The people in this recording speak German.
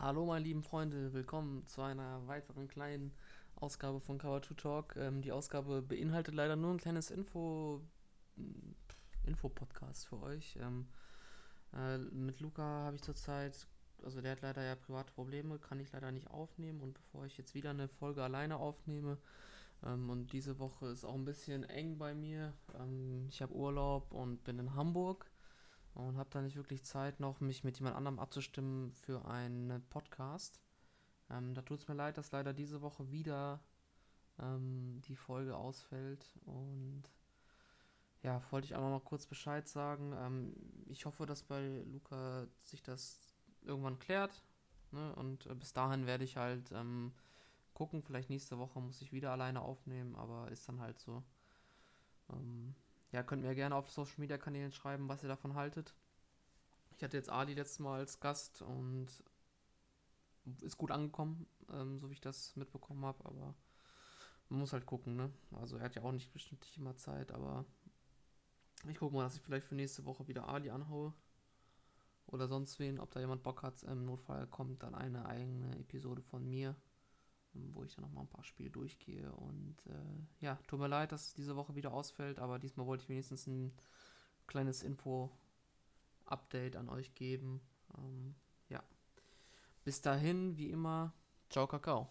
Hallo meine lieben Freunde, willkommen zu einer weiteren kleinen Ausgabe von Cover 2 Talk. Ähm, die Ausgabe beinhaltet leider nur ein kleines Info Info-Podcast für euch. Ähm, äh, mit Luca habe ich zurzeit, also der hat leider ja private Probleme, kann ich leider nicht aufnehmen und bevor ich jetzt wieder eine Folge alleine aufnehme ähm, und diese Woche ist auch ein bisschen eng bei mir. Ähm, ich habe Urlaub und bin in Hamburg und habe da nicht wirklich Zeit noch, mich mit jemand anderem abzustimmen für einen Podcast. Ähm, da tut es mir leid, dass leider diese Woche wieder ähm, die Folge ausfällt und ja, wollte ich auch noch kurz Bescheid sagen. Ähm, ich hoffe, dass bei Luca sich das irgendwann klärt. Ne? Und äh, bis dahin werde ich halt ähm, gucken. Vielleicht nächste Woche muss ich wieder alleine aufnehmen, aber ist dann halt so. Ähm, ja, könnt mir gerne auf Social Media Kanälen schreiben, was ihr davon haltet. Ich hatte jetzt Ali letztes Mal als Gast und ist gut angekommen, ähm, so wie ich das mitbekommen habe, aber man muss halt gucken, ne? Also er hat ja auch nicht bestimmt nicht immer Zeit, aber ich gucke mal, dass ich vielleicht für nächste Woche wieder Ali anhaue. Oder sonst wen, ob da jemand Bock hat. Im Notfall kommt dann eine eigene Episode von mir, ähm, wo ich dann nochmal ein paar Spiele durchgehe. Und äh, ja, tut mir leid, dass diese Woche wieder ausfällt, aber diesmal wollte ich wenigstens ein kleines Info-Update an euch geben. Ähm, ja. Bis dahin, wie immer, ciao, Kakao.